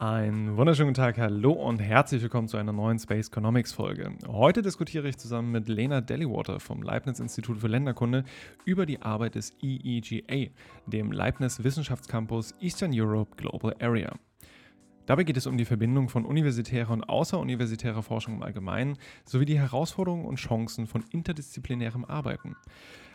Einen wunderschönen Tag, hallo und herzlich willkommen zu einer neuen Space Economics Folge. Heute diskutiere ich zusammen mit Lena Dellywater vom Leibniz Institut für Länderkunde über die Arbeit des EEGA, dem Leibniz Wissenschaftscampus Eastern Europe Global Area. Dabei geht es um die Verbindung von universitärer und außeruniversitärer Forschung im Allgemeinen sowie die Herausforderungen und Chancen von interdisziplinärem Arbeiten.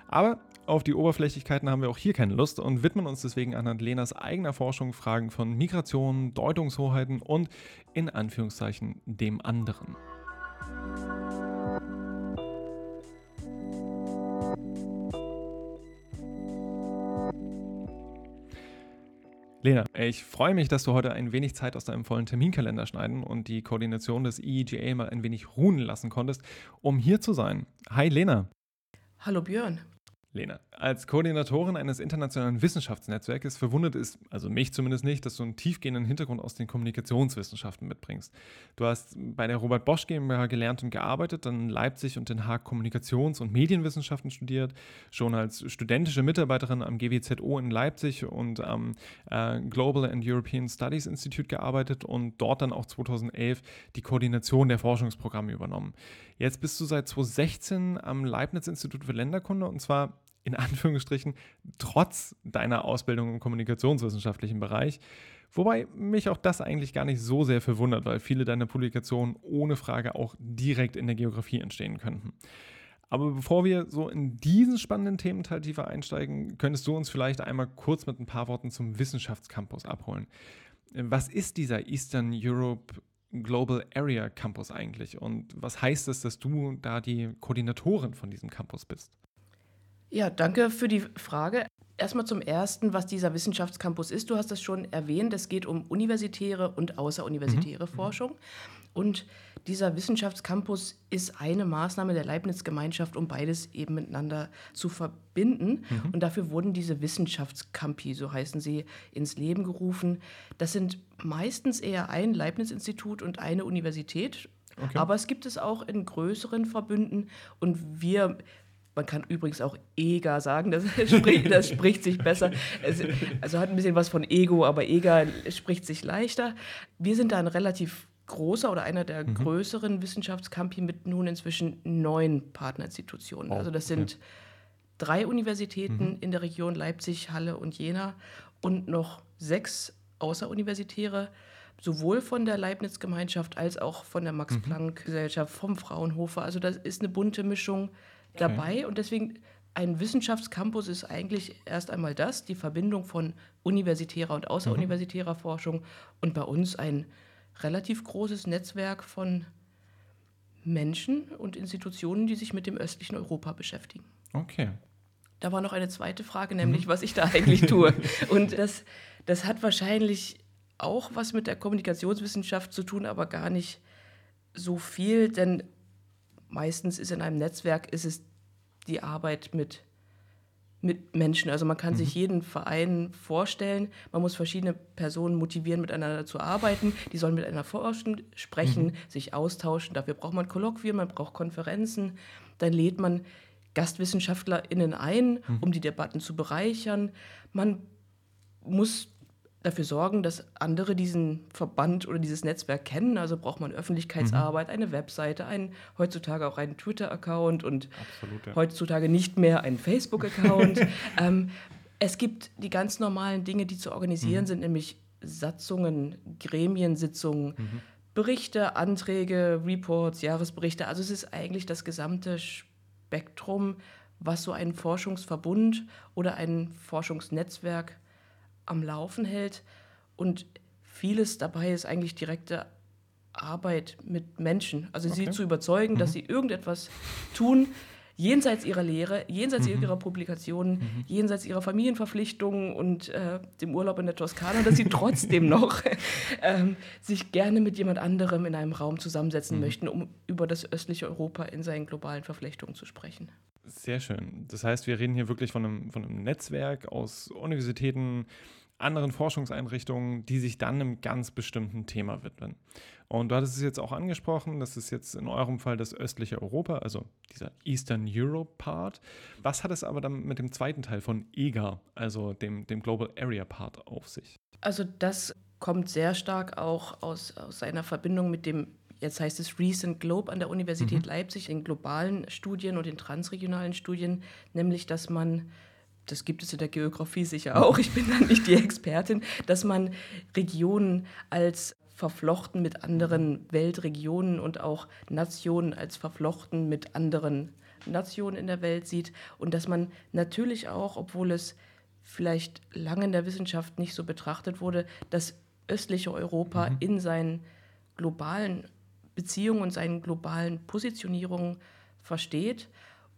Aber auf die Oberflächlichkeiten haben wir auch hier keine Lust und widmen uns deswegen anhand Lenas eigener Forschung Fragen von Migration, Deutungshoheiten und in Anführungszeichen dem anderen. Lena, ich freue mich, dass du heute ein wenig Zeit aus deinem vollen Terminkalender schneiden und die Koordination des EEGA mal ein wenig ruhen lassen konntest, um hier zu sein. Hi Lena. Hallo Björn. Lena, als Koordinatorin eines internationalen Wissenschaftsnetzwerkes verwundert es, also mich zumindest nicht, dass du einen tiefgehenden Hintergrund aus den Kommunikationswissenschaften mitbringst. Du hast bei der Robert Bosch GmbH gelernt und gearbeitet, dann in Leipzig und Den Haag Kommunikations- und Medienwissenschaften studiert, schon als studentische Mitarbeiterin am GWZO in Leipzig und am äh, Global and European Studies Institute gearbeitet und dort dann auch 2011 die Koordination der Forschungsprogramme übernommen. Jetzt bist du seit 2016 am Leibniz Institut für Länderkunde und zwar in Anführungsstrichen trotz deiner Ausbildung im kommunikationswissenschaftlichen Bereich. Wobei mich auch das eigentlich gar nicht so sehr verwundert, weil viele deiner Publikationen ohne Frage auch direkt in der Geografie entstehen könnten. Aber bevor wir so in diesen spannenden Thementeil tiefer einsteigen, könntest du uns vielleicht einmal kurz mit ein paar Worten zum Wissenschaftscampus abholen. Was ist dieser Eastern Europe Global Area Campus eigentlich und was heißt es, dass du da die Koordinatorin von diesem Campus bist? Ja, danke für die Frage. Erstmal zum Ersten, was dieser Wissenschaftscampus ist. Du hast das schon erwähnt. Es geht um universitäre und außeruniversitäre mhm. Forschung. Und dieser Wissenschaftscampus ist eine Maßnahme der Leibniz-Gemeinschaft, um beides eben miteinander zu verbinden. Mhm. Und dafür wurden diese Wissenschaftscampi, so heißen sie, ins Leben gerufen. Das sind meistens eher ein Leibniz-Institut und eine Universität. Okay. Aber es gibt es auch in größeren Verbünden. Und wir man kann übrigens auch EGA sagen, das spricht, das spricht sich besser. Es, also hat ein bisschen was von Ego, aber EGA spricht sich leichter. Wir sind da ein relativ großer oder einer der mhm. größeren Wissenschaftscampi mit nun inzwischen neun Partnerinstitutionen. Oh, also das sind okay. drei Universitäten mhm. in der Region Leipzig, Halle und Jena und noch sechs außeruniversitäre sowohl von der Leibniz-Gemeinschaft als auch von der. Max-Planck-Gesellschaft, vom Fraunhofer. Also das ist eine bunte Mischung dabei und deswegen ein Wissenschaftscampus ist eigentlich erst einmal das, die Verbindung von universitärer und außeruniversitärer mhm. Forschung und bei uns ein relativ großes Netzwerk von Menschen und Institutionen, die sich mit dem östlichen Europa beschäftigen. Okay. Da war noch eine zweite Frage, nämlich mhm. was ich da eigentlich tue. Und das, das hat wahrscheinlich auch was mit der Kommunikationswissenschaft zu tun, aber gar nicht so viel, denn meistens ist in einem Netzwerk ist es die Arbeit mit, mit Menschen. Also man kann mhm. sich jeden Verein vorstellen, man muss verschiedene Personen motivieren, miteinander zu arbeiten. Die sollen miteinander forschen, sprechen, mhm. sich austauschen. Dafür braucht man Kolloquien, man braucht Konferenzen. Dann lädt man GastwissenschaftlerInnen ein, mhm. um die Debatten zu bereichern. Man muss dafür sorgen, dass andere diesen Verband oder dieses Netzwerk kennen. Also braucht man Öffentlichkeitsarbeit, mhm. eine Webseite, einen, heutzutage auch einen Twitter-Account und Absolut, ja. heutzutage nicht mehr einen Facebook-Account. ähm, es gibt die ganz normalen Dinge, die zu organisieren mhm. sind, nämlich Satzungen, Gremiensitzungen, mhm. Berichte, Anträge, Reports, Jahresberichte. Also es ist eigentlich das gesamte Spektrum, was so ein Forschungsverbund oder ein Forschungsnetzwerk am Laufen hält. Und vieles dabei ist eigentlich direkte Arbeit mit Menschen. Also okay. sie zu überzeugen, mhm. dass sie irgendetwas tun, jenseits ihrer Lehre, jenseits mhm. ihrer Publikationen, mhm. jenseits ihrer Familienverpflichtungen und äh, dem Urlaub in der Toskana, dass sie trotzdem noch ähm, sich gerne mit jemand anderem in einem Raum zusammensetzen mhm. möchten, um über das östliche Europa in seinen globalen Verflechtungen zu sprechen. Sehr schön. Das heißt, wir reden hier wirklich von einem, von einem Netzwerk aus Universitäten, anderen Forschungseinrichtungen, die sich dann einem ganz bestimmten Thema widmen. Und du hattest es jetzt auch angesprochen, das ist jetzt in eurem Fall das östliche Europa, also dieser Eastern Europe Part. Was hat es aber dann mit dem zweiten Teil von EGA, also dem, dem Global Area Part, auf sich? Also das kommt sehr stark auch aus, aus seiner Verbindung mit dem, jetzt heißt es Recent Globe an der Universität mhm. Leipzig, in globalen Studien und in transregionalen Studien, nämlich dass man das gibt es in der Geografie sicher auch, ich bin da nicht die Expertin, dass man Regionen als verflochten mit anderen Weltregionen und auch Nationen als verflochten mit anderen Nationen in der Welt sieht und dass man natürlich auch, obwohl es vielleicht lange in der Wissenschaft nicht so betrachtet wurde, das östliche Europa mhm. in seinen globalen Beziehungen und seinen globalen Positionierungen versteht.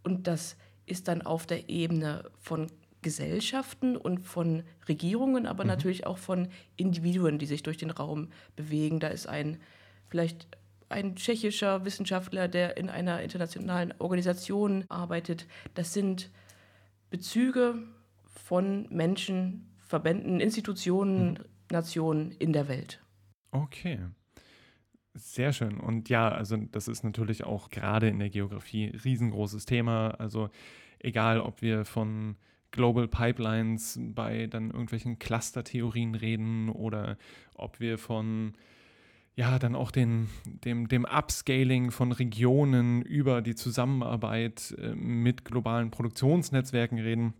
Und das ist dann auf der Ebene von Gesellschaften und von Regierungen, aber mhm. natürlich auch von Individuen, die sich durch den Raum bewegen. Da ist ein vielleicht ein tschechischer Wissenschaftler, der in einer internationalen Organisation arbeitet. Das sind Bezüge von Menschen, Verbänden, Institutionen, mhm. Nationen in der Welt. Okay. Sehr schön. Und ja, also das ist natürlich auch gerade in der Geografie ein riesengroßes Thema. Also egal, ob wir von Global Pipelines bei dann irgendwelchen Cluster-Theorien reden oder ob wir von ja, dann auch den, dem, dem Upscaling von Regionen über die Zusammenarbeit äh, mit globalen Produktionsnetzwerken reden.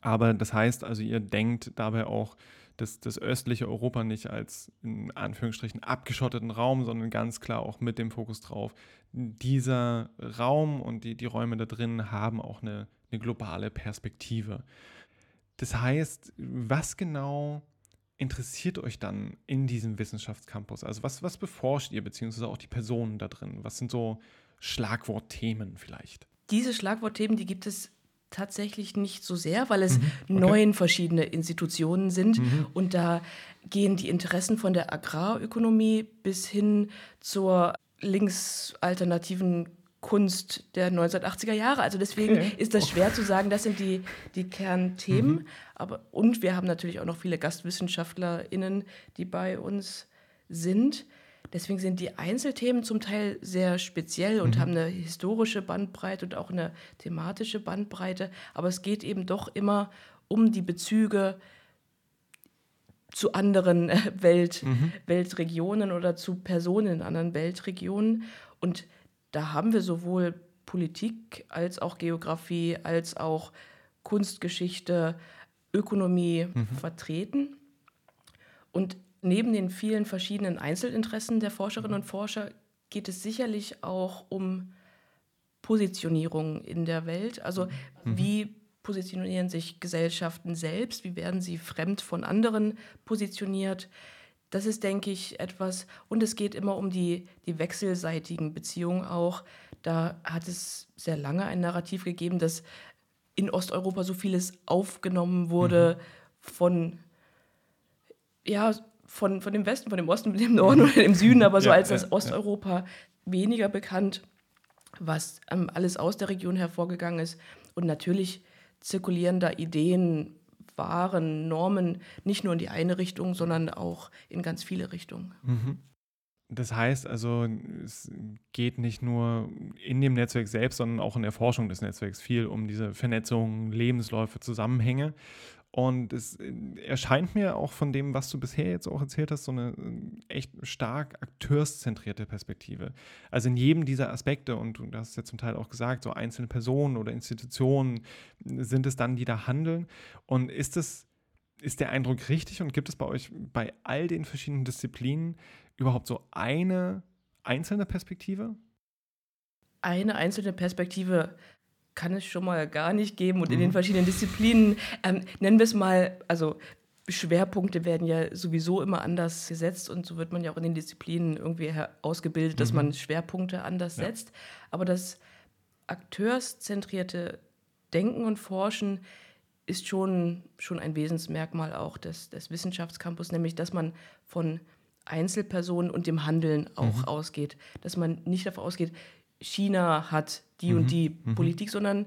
Aber das heißt also, ihr denkt dabei auch das, das östliche Europa nicht als in Anführungsstrichen abgeschotteten Raum, sondern ganz klar auch mit dem Fokus drauf. Dieser Raum und die, die Räume da drin haben auch eine, eine globale Perspektive. Das heißt, was genau interessiert euch dann in diesem Wissenschaftscampus? Also was, was beforscht ihr, beziehungsweise auch die Personen da drin? Was sind so Schlagwortthemen vielleicht? Diese Schlagwortthemen, die gibt es tatsächlich nicht so sehr, weil es mhm, okay. neun verschiedene Institutionen sind mhm. und da gehen die Interessen von der Agrarökonomie bis hin zur linksalternativen Kunst der 1980er Jahre. Also deswegen okay. ist das schwer zu sagen, das sind die, die Kernthemen. Mhm. Aber, und wir haben natürlich auch noch viele GastwissenschaftlerInnen, die bei uns sind. Deswegen sind die Einzelthemen zum Teil sehr speziell und mhm. haben eine historische Bandbreite und auch eine thematische Bandbreite. Aber es geht eben doch immer um die Bezüge zu anderen äh, Welt, mhm. Weltregionen oder zu Personen in anderen Weltregionen. Und da haben wir sowohl Politik als auch Geografie, als auch Kunstgeschichte, Ökonomie mhm. vertreten. Und Neben den vielen verschiedenen Einzelinteressen der Forscherinnen und Forscher geht es sicherlich auch um Positionierung in der Welt. Also mhm. wie positionieren sich Gesellschaften selbst? Wie werden sie fremd von anderen positioniert? Das ist, denke ich, etwas. Und es geht immer um die, die wechselseitigen Beziehungen auch. Da hat es sehr lange ein Narrativ gegeben, dass in Osteuropa so vieles aufgenommen wurde mhm. von ja, von, von dem Westen, von dem Osten, dem Norden oder dem Süden, aber so ja, als das Osteuropa ja. weniger bekannt, was ähm, alles aus der Region hervorgegangen ist. Und natürlich zirkulieren da Ideen, Waren, Normen nicht nur in die eine Richtung, sondern auch in ganz viele Richtungen. Mhm. Das heißt also, es geht nicht nur in dem Netzwerk selbst, sondern auch in der Forschung des Netzwerks viel um diese Vernetzung, Lebensläufe, Zusammenhänge. Und es äh, erscheint mir auch von dem, was du bisher jetzt auch erzählt hast, so eine äh, echt stark akteurszentrierte Perspektive. Also in jedem dieser Aspekte, und du hast es ja zum Teil auch gesagt, so einzelne Personen oder Institutionen sind es dann, die da handeln. Und ist es, ist der Eindruck richtig und gibt es bei euch bei all den verschiedenen Disziplinen überhaupt so eine einzelne Perspektive? Eine einzelne Perspektive kann es schon mal gar nicht geben. Und in den mhm. verschiedenen Disziplinen, ähm, nennen wir es mal, also Schwerpunkte werden ja sowieso immer anders gesetzt und so wird man ja auch in den Disziplinen irgendwie ausgebildet, dass mhm. man Schwerpunkte anders ja. setzt. Aber das akteurszentrierte Denken und Forschen ist schon, schon ein Wesensmerkmal auch des, des Wissenschaftscampus, nämlich dass man von Einzelpersonen und dem Handeln auch mhm. ausgeht, dass man nicht davon ausgeht, China hat die mhm. und die mhm. Politik, sondern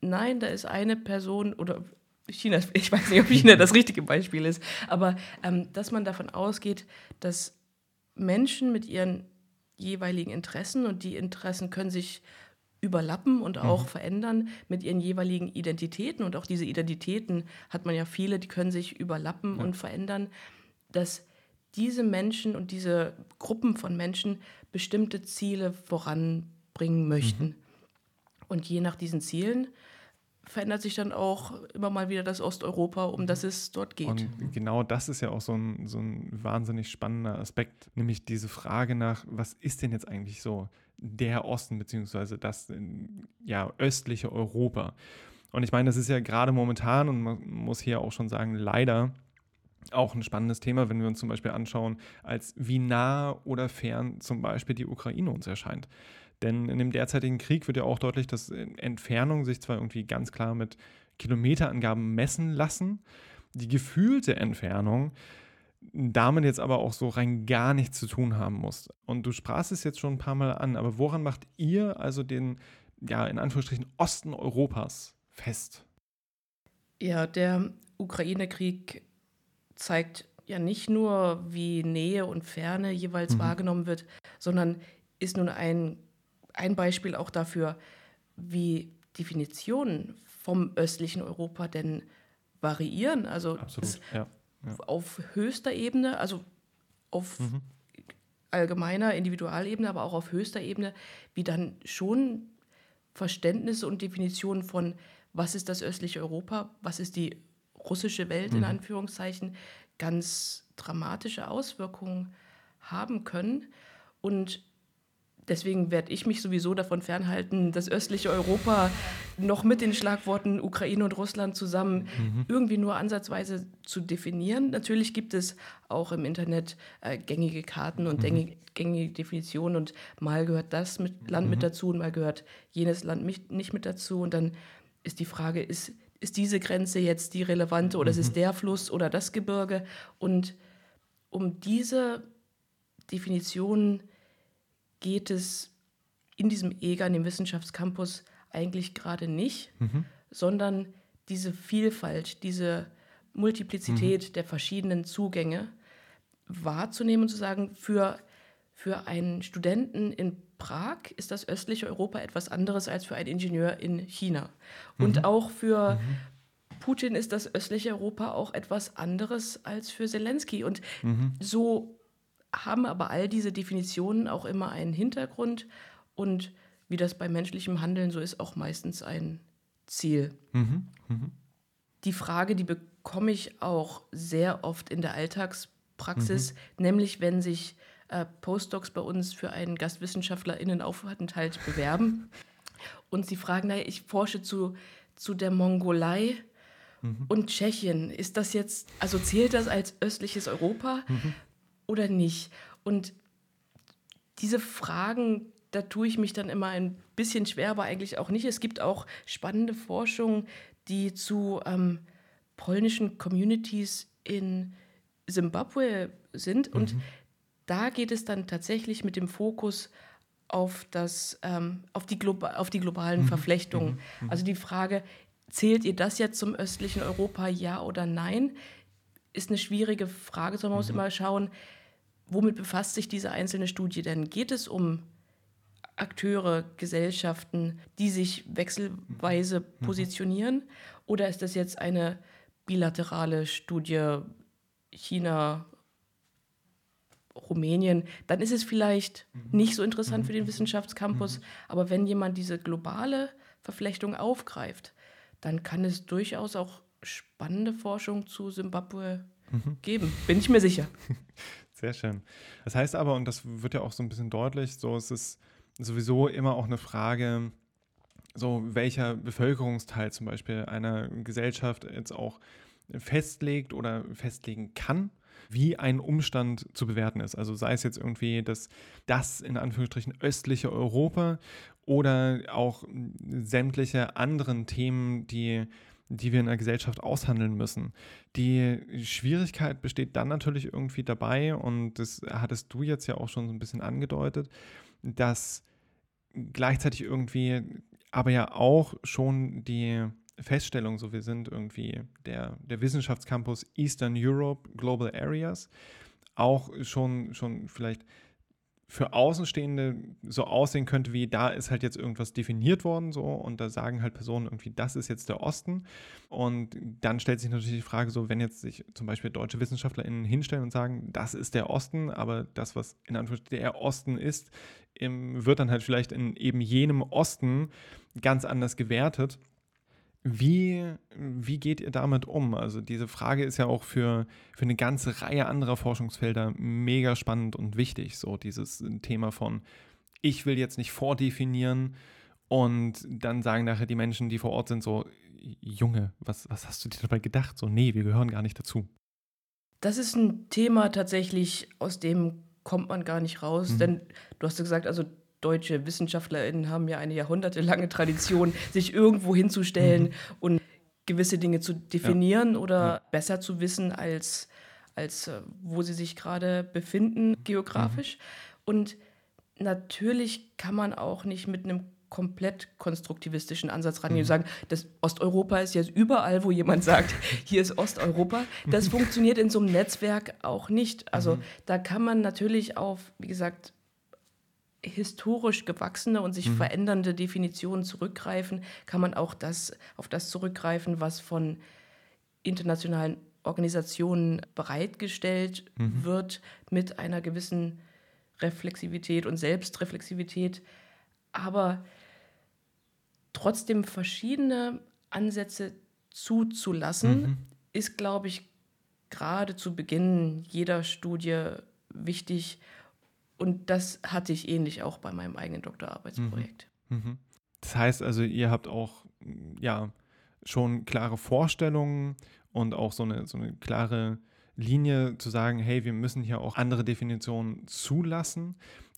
nein, da ist eine Person oder China, ich weiß nicht, ob China das richtige Beispiel ist, aber ähm, dass man davon ausgeht, dass Menschen mit ihren jeweiligen Interessen und die Interessen können sich überlappen und auch mhm. verändern mit ihren jeweiligen Identitäten und auch diese Identitäten hat man ja viele, die können sich überlappen ja. und verändern, dass diese Menschen und diese Gruppen von Menschen bestimmte Ziele voranbringen möchten. Mhm. Und je nach diesen Zielen verändert sich dann auch immer mal wieder das Osteuropa, um das es dort geht. Und genau das ist ja auch so ein, so ein wahnsinnig spannender Aspekt, nämlich diese Frage nach, was ist denn jetzt eigentlich so der Osten, beziehungsweise das ja, östliche Europa? Und ich meine, das ist ja gerade momentan, und man muss hier auch schon sagen, leider auch ein spannendes Thema, wenn wir uns zum Beispiel anschauen, als wie nah oder fern zum Beispiel die Ukraine uns erscheint. Denn in dem derzeitigen Krieg wird ja auch deutlich, dass Entfernungen sich zwar irgendwie ganz klar mit Kilometerangaben messen lassen, die gefühlte Entfernung damit jetzt aber auch so rein gar nichts zu tun haben muss. Und du sprachst es jetzt schon ein paar Mal an, aber woran macht ihr also den, ja, in Anführungsstrichen Osten Europas fest? Ja, der Ukraine-Krieg zeigt ja nicht nur, wie Nähe und Ferne jeweils mhm. wahrgenommen wird, sondern ist nun ein ein Beispiel auch dafür, wie Definitionen vom östlichen Europa denn variieren. Also Absolut, ja, ja. auf höchster Ebene, also auf mhm. allgemeiner Individualebene, aber auch auf höchster Ebene, wie dann schon Verständnisse und Definitionen von, was ist das östliche Europa, was ist die russische Welt mhm. in Anführungszeichen, ganz dramatische Auswirkungen haben können. Und Deswegen werde ich mich sowieso davon fernhalten, das östliche Europa noch mit den Schlagworten Ukraine und Russland zusammen mhm. irgendwie nur ansatzweise zu definieren. Natürlich gibt es auch im Internet äh, gängige Karten und mhm. gängige Definitionen und mal gehört das mit, Land mhm. mit dazu und mal gehört jenes Land mit, nicht mit dazu. Und dann ist die Frage, ist, ist diese Grenze jetzt die relevante oder ist es mhm. der Fluss oder das Gebirge? Und um diese Definitionen geht es in diesem EGA, in dem Wissenschaftscampus, eigentlich gerade nicht, mhm. sondern diese Vielfalt, diese Multiplizität mhm. der verschiedenen Zugänge wahrzunehmen und zu sagen, für, für einen Studenten in Prag ist das östliche Europa etwas anderes als für einen Ingenieur in China. Und mhm. auch für mhm. Putin ist das östliche Europa auch etwas anderes als für Zelensky. Und mhm. so haben aber all diese Definitionen auch immer einen Hintergrund und wie das bei menschlichem Handeln so ist, auch meistens ein Ziel. Mhm. Mhm. Die Frage, die bekomme ich auch sehr oft in der Alltagspraxis, mhm. nämlich wenn sich äh, Postdocs bei uns für einen GastwissenschaftlerInnenaufenthalt bewerben und sie fragen, naja, ich forsche zu, zu der Mongolei mhm. und Tschechien. Ist das jetzt, also zählt das als östliches Europa? Mhm oder nicht? Und diese Fragen, da tue ich mich dann immer ein bisschen schwer, aber eigentlich auch nicht. Es gibt auch spannende Forschung, die zu ähm, polnischen Communities in Simbabwe sind. Mhm. Und da geht es dann tatsächlich mit dem Fokus auf, das, ähm, auf, die, auf die globalen mhm. Verflechtungen. Mhm. Also die Frage, zählt ihr das jetzt zum östlichen Europa, ja oder nein? Ist eine schwierige Frage, sondern man muss mhm. immer schauen, womit befasst sich diese einzelne Studie denn? Geht es um Akteure, Gesellschaften, die sich wechselweise mhm. positionieren? Oder ist das jetzt eine bilaterale Studie China, Rumänien? Dann ist es vielleicht mhm. nicht so interessant mhm. für den Wissenschaftscampus. Mhm. Aber wenn jemand diese globale Verflechtung aufgreift, dann kann es durchaus auch spannende Forschung zu Simbabwe mhm. geben, bin ich mir sicher. Sehr schön. Das heißt aber, und das wird ja auch so ein bisschen deutlich, so es ist sowieso immer auch eine Frage, so welcher Bevölkerungsteil zum Beispiel einer Gesellschaft jetzt auch festlegt oder festlegen kann, wie ein Umstand zu bewerten ist. Also sei es jetzt irgendwie das, das in Anführungsstrichen östliche Europa oder auch sämtliche anderen Themen, die die wir in der Gesellschaft aushandeln müssen. Die Schwierigkeit besteht dann natürlich irgendwie dabei, und das hattest du jetzt ja auch schon so ein bisschen angedeutet, dass gleichzeitig irgendwie aber ja auch schon die Feststellung, so wir sind irgendwie der, der Wissenschaftscampus Eastern Europe Global Areas, auch schon, schon vielleicht für Außenstehende so aussehen könnte, wie da ist halt jetzt irgendwas definiert worden, so und da sagen halt Personen irgendwie, das ist jetzt der Osten. Und dann stellt sich natürlich die Frage, so, wenn jetzt sich zum Beispiel deutsche WissenschaftlerInnen hinstellen und sagen, das ist der Osten, aber das, was in Anführungsstrichen der Osten ist, wird dann halt vielleicht in eben jenem Osten ganz anders gewertet. Wie, wie geht ihr damit um? Also diese Frage ist ja auch für, für eine ganze Reihe anderer Forschungsfelder mega spannend und wichtig. So dieses Thema von, ich will jetzt nicht vordefinieren und dann sagen nachher die Menschen, die vor Ort sind, so, Junge, was, was hast du dir dabei gedacht? So, nee, wir gehören gar nicht dazu. Das ist ein Thema tatsächlich, aus dem kommt man gar nicht raus. Mhm. Denn du hast ja gesagt, also deutsche WissenschaftlerInnen haben ja eine jahrhundertelange Tradition, sich irgendwo hinzustellen mhm. und gewisse Dinge zu definieren ja. oder ja. besser zu wissen, als, als äh, wo sie sich gerade befinden, geografisch. Mhm. Und natürlich kann man auch nicht mit einem komplett konstruktivistischen Ansatz rangehen und mhm. sagen, das Osteuropa ist jetzt überall, wo jemand sagt, hier ist Osteuropa. Das funktioniert in so einem Netzwerk auch nicht. Also mhm. da kann man natürlich auf, wie gesagt, historisch gewachsene und sich mhm. verändernde Definitionen zurückgreifen, kann man auch das, auf das zurückgreifen, was von internationalen Organisationen bereitgestellt mhm. wird, mit einer gewissen Reflexivität und Selbstreflexivität. Aber trotzdem verschiedene Ansätze zuzulassen, mhm. ist, glaube ich, gerade zu Beginn jeder Studie wichtig, und das hatte ich ähnlich auch bei meinem eigenen Doktorarbeitsprojekt. Mhm. Mhm. Das heißt also, ihr habt auch ja schon klare Vorstellungen und auch so eine, so eine klare Linie zu sagen, hey, wir müssen hier auch andere Definitionen zulassen.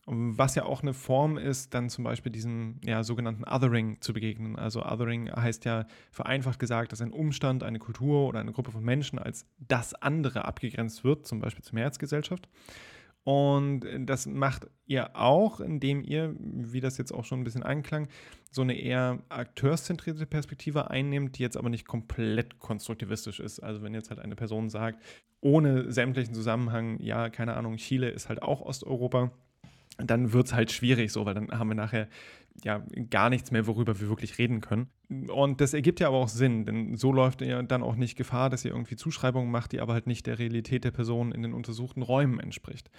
Was ja auch eine Form ist, dann zum Beispiel diesem ja, sogenannten Othering zu begegnen. Also Othering heißt ja vereinfacht gesagt, dass ein Umstand, eine Kultur oder eine Gruppe von Menschen als das andere abgegrenzt wird, zum Beispiel zur Mehrheitsgesellschaft. Und das macht ihr auch, indem ihr, wie das jetzt auch schon ein bisschen anklang, so eine eher akteurszentrierte Perspektive einnimmt, die jetzt aber nicht komplett konstruktivistisch ist. Also wenn jetzt halt eine Person sagt, ohne sämtlichen Zusammenhang, ja, keine Ahnung, Chile ist halt auch Osteuropa, dann wird es halt schwierig so, weil dann haben wir nachher ja gar nichts mehr, worüber wir wirklich reden können. Und das ergibt ja aber auch Sinn, denn so läuft ihr dann auch nicht Gefahr, dass ihr irgendwie Zuschreibungen macht, die aber halt nicht der Realität der Person in den untersuchten Räumen entspricht.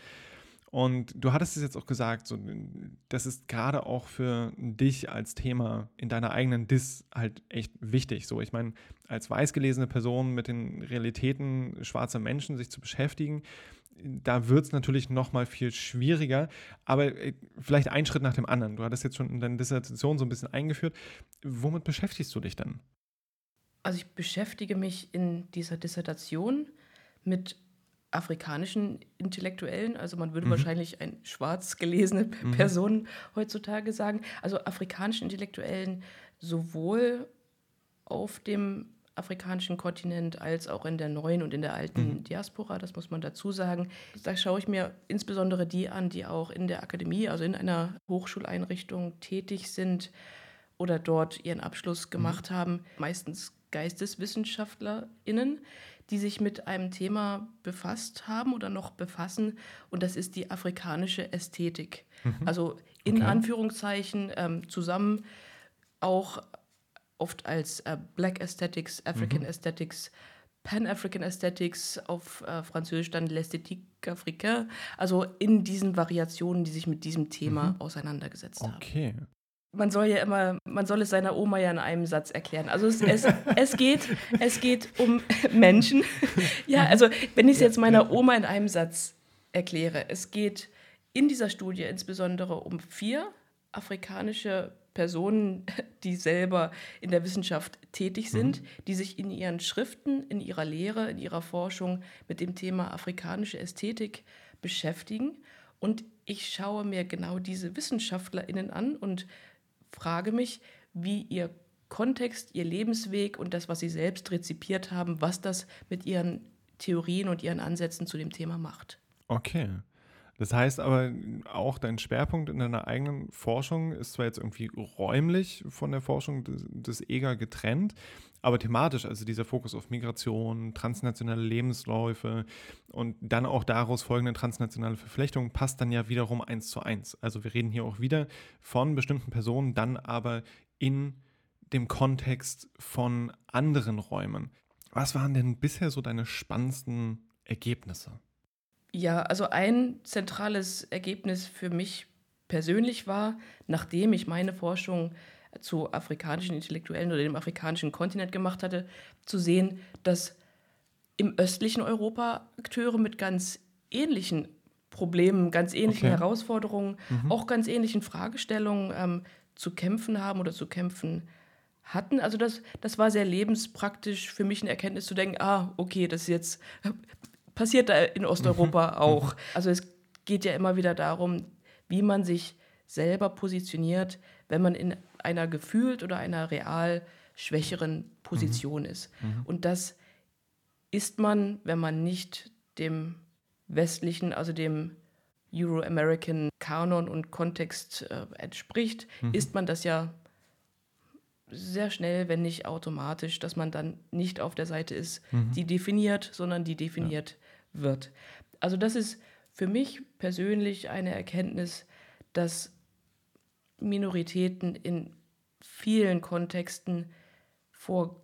Und du hattest es jetzt auch gesagt, so, das ist gerade auch für dich als Thema in deiner eigenen Dis halt echt wichtig. So, ich meine, als weißgelesene Person mit den Realitäten schwarzer Menschen sich zu beschäftigen, da wird es natürlich noch mal viel schwieriger. Aber äh, vielleicht ein Schritt nach dem anderen. Du hattest jetzt schon in deiner Dissertation so ein bisschen eingeführt. Womit beschäftigst du dich dann? Also ich beschäftige mich in dieser Dissertation mit afrikanischen Intellektuellen, also man würde mhm. wahrscheinlich ein schwarz gelesene mhm. Person heutzutage sagen, also afrikanischen Intellektuellen sowohl auf dem afrikanischen Kontinent als auch in der neuen und in der alten mhm. Diaspora, das muss man dazu sagen. Da schaue ich mir insbesondere die an, die auch in der Akademie, also in einer Hochschuleinrichtung tätig sind oder dort ihren Abschluss mhm. gemacht mhm. haben, meistens GeisteswissenschaftlerInnen, die sich mit einem Thema befasst haben oder noch befassen, und das ist die afrikanische Ästhetik. Mhm. Also in okay. Anführungszeichen ähm, zusammen auch oft als äh, Black Aesthetics, African mhm. Aesthetics, Pan-African Aesthetics, auf äh, Französisch dann L'Esthétique Africaine, also in diesen Variationen, die sich mit diesem Thema mhm. auseinandergesetzt haben. Okay. Man soll ja immer, man soll es seiner Oma ja in einem Satz erklären. Also es, es, es, geht, es geht um Menschen. ja, also wenn ich es jetzt meiner Oma in einem Satz erkläre, es geht in dieser Studie insbesondere um vier afrikanische Personen, die selber in der Wissenschaft tätig sind, mhm. die sich in ihren Schriften, in ihrer Lehre, in ihrer Forschung mit dem Thema afrikanische Ästhetik beschäftigen. Und ich schaue mir genau diese Wissenschaftlerinnen an und frage mich, wie ihr Kontext, ihr Lebensweg und das, was sie selbst rezipiert haben, was das mit ihren Theorien und ihren Ansätzen zu dem Thema macht. Okay. Das heißt aber auch dein Schwerpunkt in deiner eigenen Forschung ist zwar jetzt irgendwie räumlich von der Forschung des, EGA getrennt, aber thematisch, also dieser Fokus auf Migration, transnationale Lebensläufe und dann auch daraus folgende transnationale Verflechtungen passt dann ja wiederum eins zu eins. Also wir reden hier auch wieder von bestimmten Personen, dann aber in dem Kontext von anderen Räumen. Was waren denn bisher so deine spannendsten Ergebnisse? Ja, also ein zentrales Ergebnis für mich persönlich war, nachdem ich meine Forschung zu afrikanischen Intellektuellen oder dem afrikanischen Kontinent gemacht hatte, zu sehen, dass im östlichen Europa Akteure mit ganz ähnlichen Problemen, ganz ähnlichen okay. Herausforderungen, mhm. auch ganz ähnlichen Fragestellungen ähm, zu kämpfen haben oder zu kämpfen hatten. Also das, das war sehr lebenspraktisch für mich eine Erkenntnis zu denken, ah, okay, das ist jetzt passiert da in Osteuropa mhm. auch. Also es geht ja immer wieder darum, wie man sich selber positioniert, wenn man in einer gefühlt oder einer real schwächeren Position mhm. ist. Mhm. Und das ist man, wenn man nicht dem westlichen, also dem Euro-American Kanon und Kontext äh, entspricht, mhm. ist man das ja sehr schnell, wenn nicht automatisch, dass man dann nicht auf der Seite ist, mhm. die definiert, sondern die definiert ja. Wird. Also das ist für mich persönlich eine Erkenntnis, dass Minoritäten in vielen Kontexten vor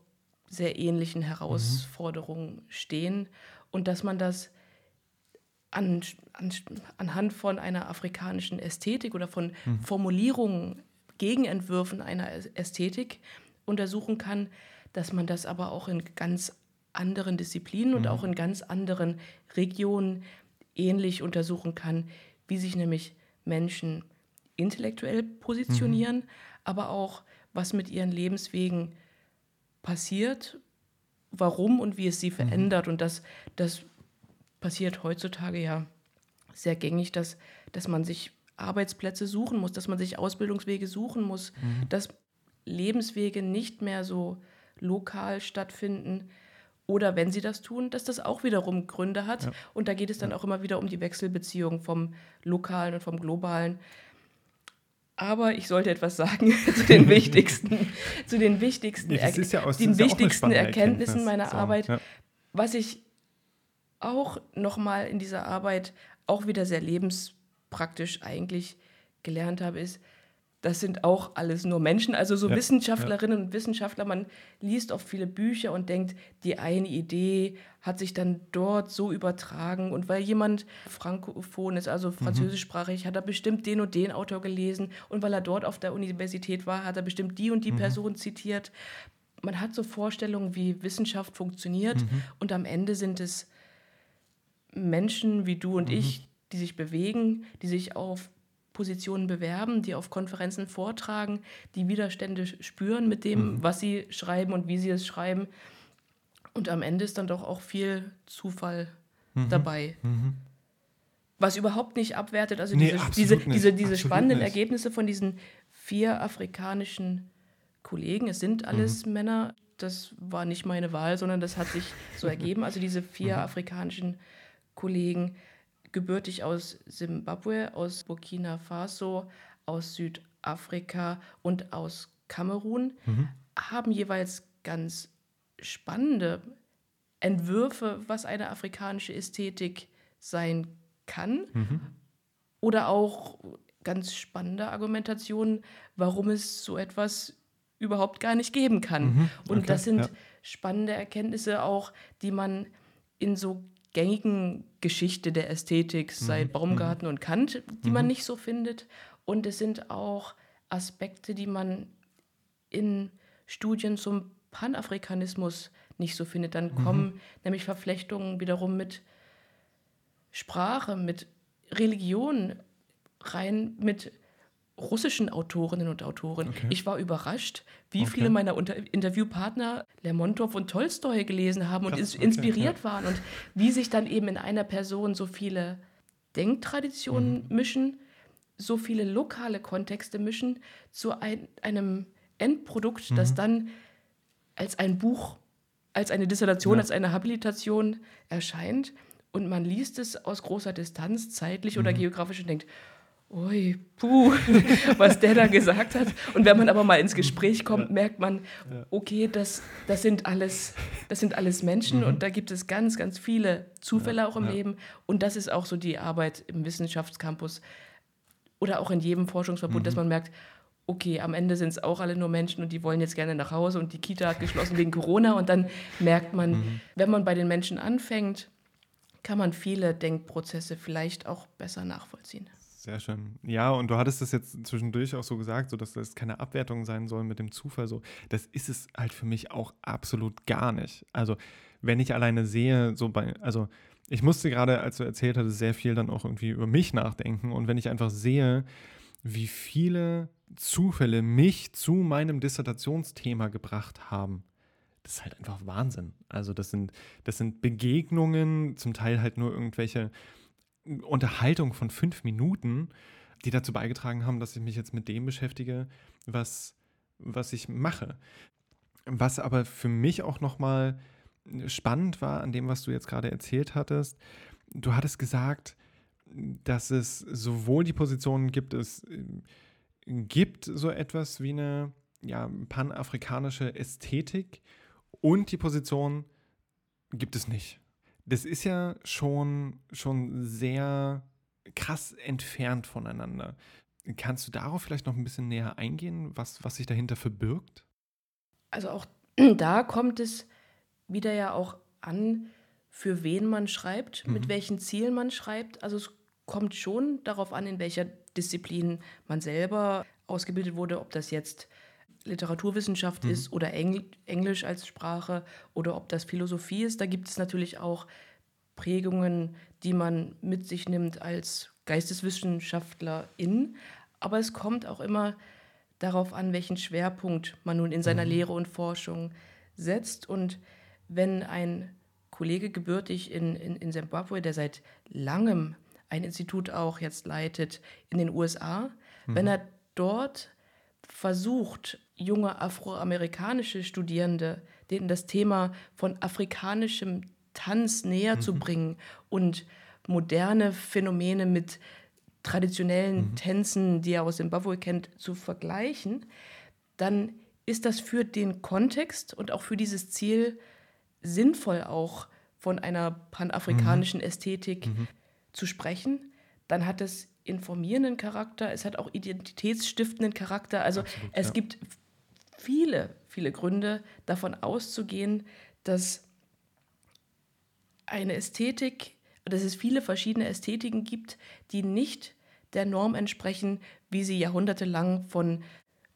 sehr ähnlichen mhm. Herausforderungen mhm. stehen und dass man das an, an, anhand von einer afrikanischen Ästhetik oder von mhm. Formulierungen Gegenentwürfen einer Ästhetik untersuchen kann, dass man das aber auch in ganz anderen Disziplinen mhm. und auch in ganz anderen Regionen ähnlich untersuchen kann, wie sich nämlich Menschen intellektuell positionieren, mhm. aber auch was mit ihren Lebenswegen passiert, warum und wie es sie mhm. verändert. Und das, das passiert heutzutage ja sehr gängig, dass, dass man sich Arbeitsplätze suchen muss, dass man sich Ausbildungswege suchen muss, mhm. dass Lebenswege nicht mehr so lokal stattfinden. Oder wenn sie das tun, dass das auch wiederum Gründe hat. Ja. Und da geht es dann ja. auch immer wieder um die Wechselbeziehung vom lokalen und vom globalen. Aber ich sollte etwas sagen zu den wichtigsten, zu den wichtigsten, ja, ja aus, den wichtigsten Erkenntnissen Erkenntnis. meiner so, Arbeit. Was ich auch nochmal in dieser Arbeit auch wieder sehr lebens praktisch eigentlich gelernt habe, ist, das sind auch alles nur Menschen, also so ja, Wissenschaftlerinnen ja. und Wissenschaftler. Man liest oft viele Bücher und denkt, die eine Idee hat sich dann dort so übertragen. Und weil jemand frankophon ist, also mhm. französischsprachig, mhm. hat er bestimmt den und den Autor gelesen. Und weil er dort auf der Universität war, hat er bestimmt die und die mhm. Person zitiert. Man hat so Vorstellungen, wie Wissenschaft funktioniert. Mhm. Und am Ende sind es Menschen wie du und mhm. ich, die sich bewegen, die sich auf Positionen bewerben, die auf Konferenzen vortragen, die Widerstände spüren mit dem, mhm. was sie schreiben und wie sie es schreiben. Und am Ende ist dann doch auch viel Zufall mhm. dabei. Mhm. Was überhaupt nicht abwertet, also nee, diese, diese, diese, diese spannenden nicht. Ergebnisse von diesen vier afrikanischen Kollegen, es sind alles mhm. Männer, das war nicht meine Wahl, sondern das hat sich so ergeben. Also diese vier mhm. afrikanischen Kollegen gebürtig aus Simbabwe, aus Burkina Faso, aus Südafrika und aus Kamerun, mhm. haben jeweils ganz spannende Entwürfe, was eine afrikanische Ästhetik sein kann. Mhm. Oder auch ganz spannende Argumentationen, warum es so etwas überhaupt gar nicht geben kann. Mhm. Und okay, das sind ja. spannende Erkenntnisse auch, die man in so gängigen Geschichte der Ästhetik mhm. seit Baumgarten mhm. und Kant, die mhm. man nicht so findet. Und es sind auch Aspekte, die man in Studien zum Panafrikanismus nicht so findet. Dann mhm. kommen nämlich Verflechtungen wiederum mit Sprache, mit Religion rein, mit russischen Autorinnen und Autoren. Okay. Ich war überrascht, wie okay. viele meiner Unter Interviewpartner Lermontov und Tolstoi gelesen haben und Krass, okay, inspiriert ja. waren und wie sich dann eben in einer Person so viele Denktraditionen mhm. mischen, so viele lokale Kontexte mischen zu ein, einem Endprodukt, mhm. das dann als ein Buch, als eine Dissertation, ja. als eine Habilitation erscheint Und man liest es aus großer Distanz, zeitlich mhm. oder geografisch und denkt, ui, puh, was der da gesagt hat. Und wenn man aber mal ins Gespräch kommt, merkt man, okay, das, das, sind alles, das sind alles Menschen mhm. und da gibt es ganz, ganz viele Zufälle ja, auch im ja. Leben. Und das ist auch so die Arbeit im Wissenschaftscampus oder auch in jedem Forschungsverbund, mhm. dass man merkt, okay, am Ende sind es auch alle nur Menschen und die wollen jetzt gerne nach Hause und die Kita hat geschlossen wegen Corona. Und dann merkt man, mhm. wenn man bei den Menschen anfängt, kann man viele Denkprozesse vielleicht auch besser nachvollziehen. Sehr schön. Ja, und du hattest das jetzt zwischendurch auch so gesagt, so dass das keine Abwertung sein soll mit dem Zufall. So, das ist es halt für mich auch absolut gar nicht. Also, wenn ich alleine sehe, so bei, also ich musste gerade, als du erzählt hattest, sehr viel dann auch irgendwie über mich nachdenken. Und wenn ich einfach sehe, wie viele Zufälle mich zu meinem Dissertationsthema gebracht haben, das ist halt einfach Wahnsinn. Also das sind, das sind Begegnungen, zum Teil halt nur irgendwelche Unterhaltung von fünf Minuten, die dazu beigetragen haben, dass ich mich jetzt mit dem beschäftige, was, was ich mache. Was aber für mich auch nochmal spannend war an dem, was du jetzt gerade erzählt hattest, du hattest gesagt, dass es sowohl die Positionen gibt, es äh, gibt so etwas wie eine ja, panafrikanische Ästhetik und die Position gibt es nicht das ist ja schon, schon sehr krass entfernt voneinander. Kannst du darauf vielleicht noch ein bisschen näher eingehen, was, was sich dahinter verbirgt? Also auch da kommt es wieder ja auch an, für wen man schreibt, mhm. mit welchen Zielen man schreibt. Also es kommt schon darauf an, in welcher Disziplin man selber ausgebildet wurde, ob das jetzt Literaturwissenschaft mhm. ist oder Engl Englisch als Sprache oder ob das Philosophie ist. Da gibt es natürlich auch Prägungen, die man mit sich nimmt als Geisteswissenschaftlerin. Aber es kommt auch immer darauf an, welchen Schwerpunkt man nun in seiner mhm. Lehre und Forschung setzt. Und wenn ein Kollege gebürtig in, in, in Zimbabwe, der seit langem ein Institut auch jetzt leitet in den USA, mhm. wenn er dort versucht, junge afroamerikanische Studierende, denen das Thema von afrikanischem Tanz näher mhm. zu bringen und moderne Phänomene mit traditionellen mhm. Tänzen, die er aus Zimbabwe kennt, zu vergleichen, dann ist das für den Kontext und auch für dieses Ziel sinnvoll auch von einer panafrikanischen mhm. Ästhetik mhm. zu sprechen. Dann hat es informierenden Charakter, es hat auch identitätsstiftenden Charakter. Also Absolut, es ja. gibt viele, viele Gründe davon auszugehen, dass eine Ästhetik, dass es viele verschiedene Ästhetiken gibt, die nicht der Norm entsprechen, wie sie jahrhundertelang von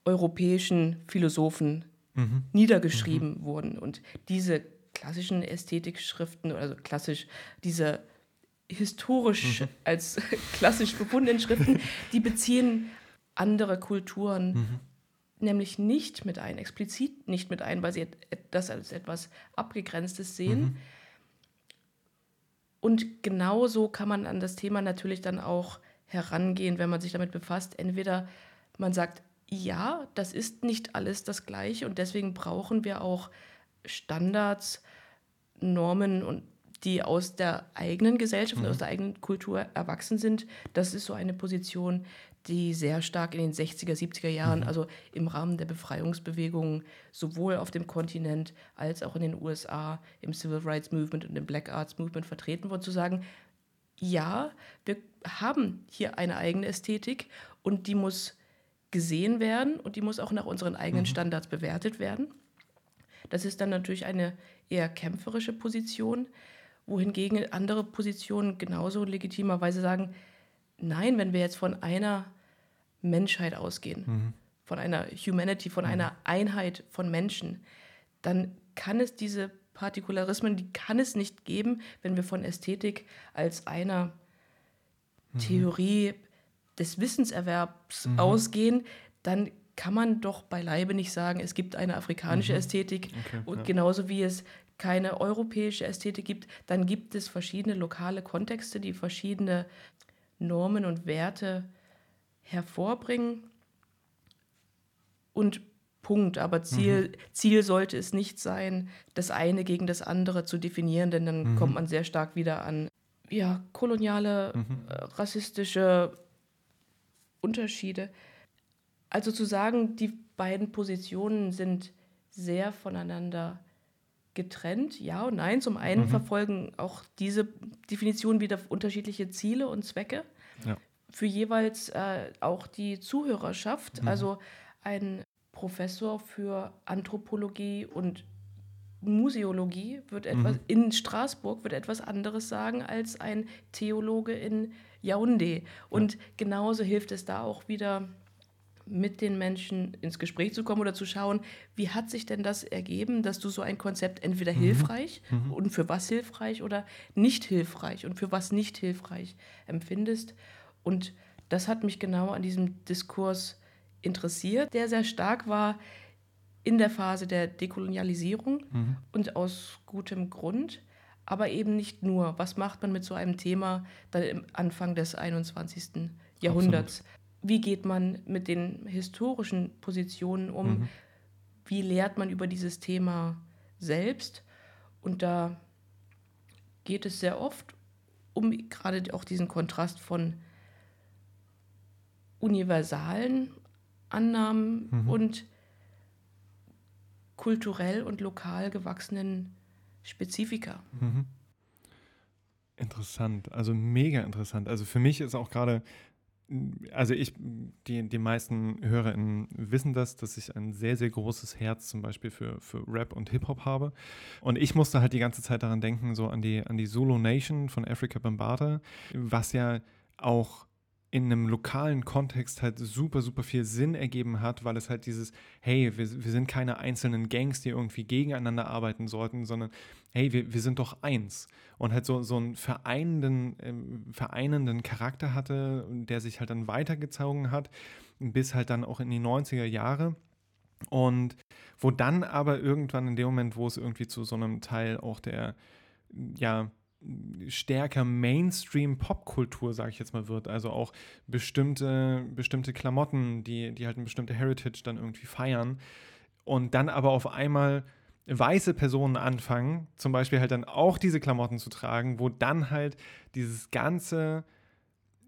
europäischen Philosophen mhm. niedergeschrieben mhm. wurden. Und diese klassischen Ästhetikschriften, also klassisch diese historisch mhm. als klassisch befundenen Schriften, die beziehen andere Kulturen mhm. Nämlich nicht mit ein, explizit nicht mit ein, weil sie das als etwas Abgegrenztes sehen. Mhm. Und genauso kann man an das Thema natürlich dann auch herangehen, wenn man sich damit befasst. Entweder man sagt, ja, das ist nicht alles das Gleiche und deswegen brauchen wir auch Standards, Normen und die aus der eigenen Gesellschaft, mhm. aus der eigenen Kultur erwachsen sind. Das ist so eine Position, die sehr stark in den 60er, 70er Jahren, mhm. also im Rahmen der Befreiungsbewegungen, sowohl auf dem Kontinent als auch in den USA im Civil Rights Movement und im Black Arts Movement vertreten wurde, zu sagen, ja, wir haben hier eine eigene Ästhetik und die muss gesehen werden und die muss auch nach unseren eigenen mhm. Standards bewertet werden. Das ist dann natürlich eine eher kämpferische Position, wohingegen andere Positionen genauso legitimerweise sagen, nein, wenn wir jetzt von einer Menschheit ausgehen, mhm. von einer Humanity, von mhm. einer Einheit von Menschen, dann kann es diese Partikularismen, die kann es nicht geben, wenn wir von Ästhetik als einer mhm. Theorie des Wissenserwerbs mhm. ausgehen, dann kann man doch beileibe nicht sagen, es gibt eine afrikanische mhm. Ästhetik okay, und ja. genauso wie es keine europäische Ästhetik gibt, dann gibt es verschiedene lokale Kontexte, die verschiedene Normen und Werte hervorbringen. Und Punkt. Aber Ziel, mhm. Ziel sollte es nicht sein, das eine gegen das andere zu definieren, denn dann mhm. kommt man sehr stark wieder an ja, koloniale, mhm. äh, rassistische Unterschiede. Also zu sagen, die beiden Positionen sind sehr voneinander getrennt, ja und nein. Zum einen mhm. verfolgen auch diese Definitionen wieder unterschiedliche Ziele und Zwecke ja. Für jeweils äh, auch die Zuhörerschaft. Mhm. Also ein Professor für Anthropologie und Museologie wird etwas mhm. in Straßburg wird etwas anderes sagen als ein Theologe in Yaoundé. Und ja. genauso hilft es da auch wieder mit den Menschen ins Gespräch zu kommen oder zu schauen, wie hat sich denn das ergeben, dass du so ein Konzept entweder mhm. hilfreich mhm. und für was hilfreich oder nicht hilfreich und für was nicht hilfreich empfindest. Und das hat mich genau an diesem Diskurs interessiert, der sehr stark war in der Phase der Dekolonialisierung mhm. und aus gutem Grund, aber eben nicht nur. Was macht man mit so einem Thema dann im Anfang des 21. Jahrhunderts? Absolut. Wie geht man mit den historischen Positionen um? Mhm. Wie lehrt man über dieses Thema selbst? Und da geht es sehr oft um gerade auch diesen Kontrast von universalen Annahmen mhm. und kulturell und lokal gewachsenen Spezifika. Mhm. Interessant, also mega interessant. Also für mich ist auch gerade, also ich, die, die meisten HörerInnen wissen das, dass ich ein sehr, sehr großes Herz zum Beispiel für, für Rap und Hip-Hop habe. Und ich musste halt die ganze Zeit daran denken, so an die, an die Zulu Nation von Africa Bambata, was ja auch in einem lokalen Kontext halt super, super viel Sinn ergeben hat, weil es halt dieses, hey, wir, wir sind keine einzelnen Gangs, die irgendwie gegeneinander arbeiten sollten, sondern hey, wir, wir sind doch eins. Und halt so, so einen vereinenden, äh, vereinenden Charakter hatte, der sich halt dann weitergezogen hat, bis halt dann auch in die 90er Jahre. Und wo dann aber irgendwann in dem Moment, wo es irgendwie zu so einem Teil auch der, ja, stärker Mainstream-Popkultur, sage ich jetzt mal, wird. Also auch bestimmte, bestimmte Klamotten, die, die halt eine bestimmte Heritage dann irgendwie feiern. Und dann aber auf einmal weiße Personen anfangen, zum Beispiel halt dann auch diese Klamotten zu tragen, wo dann halt dieses ganze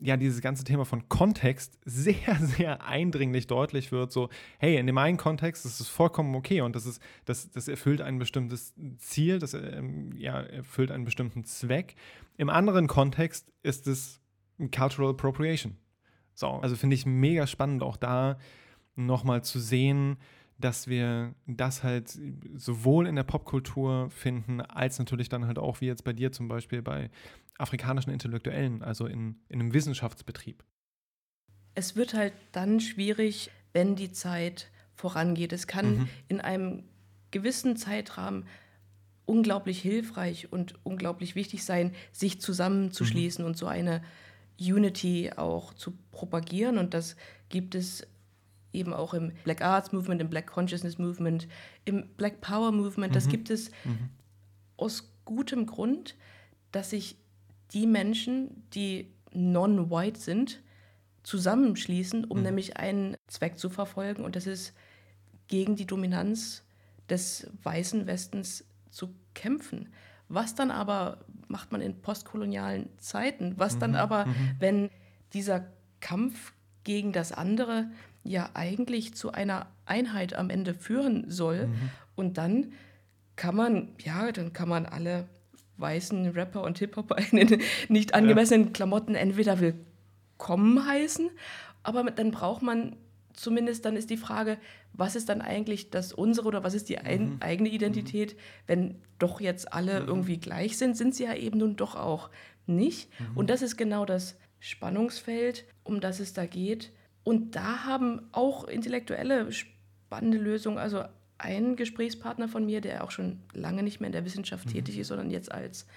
ja dieses ganze Thema von Kontext sehr, sehr eindringlich deutlich wird, so, hey, in dem einen Kontext ist es vollkommen okay und das ist, das, das erfüllt ein bestimmtes Ziel, das ähm, ja, erfüllt einen bestimmten Zweck. Im anderen Kontext ist es Cultural Appropriation. So, also finde ich mega spannend, auch da nochmal zu sehen, dass wir das halt sowohl in der Popkultur finden, als natürlich dann halt auch, wie jetzt bei dir zum Beispiel bei afrikanischen Intellektuellen, also in, in einem Wissenschaftsbetrieb. Es wird halt dann schwierig, wenn die Zeit vorangeht. Es kann mhm. in einem gewissen Zeitrahmen unglaublich hilfreich und unglaublich wichtig sein, sich zusammenzuschließen mhm. und so eine Unity auch zu propagieren. Und das gibt es eben auch im Black Arts Movement, im Black Consciousness Movement, im Black Power Movement. Das mhm. gibt es mhm. aus gutem Grund, dass sich die Menschen, die non-white sind, zusammenschließen, um mhm. nämlich einen Zweck zu verfolgen. Und das ist gegen die Dominanz des weißen Westens zu kämpfen. Was dann aber macht man in postkolonialen Zeiten? Was mhm. dann aber, mhm. wenn dieser Kampf gegen das andere ja eigentlich zu einer Einheit am Ende führen soll. Mhm. Und dann kann man, ja, dann kann man alle weißen Rapper und Hip-Hopper in nicht angemessenen ja. Klamotten entweder willkommen heißen, aber dann braucht man zumindest, dann ist die Frage, was ist dann eigentlich das unsere oder was ist die ein, mhm. eigene Identität, mhm. wenn doch jetzt alle mhm. irgendwie gleich sind, sind sie ja eben nun doch auch nicht. Mhm. Und das ist genau das Spannungsfeld, um das es da geht. Und da haben auch Intellektuelle spannende Lösungen. Also ein Gesprächspartner von mir, der auch schon lange nicht mehr in der Wissenschaft mhm. tätig ist, sondern jetzt als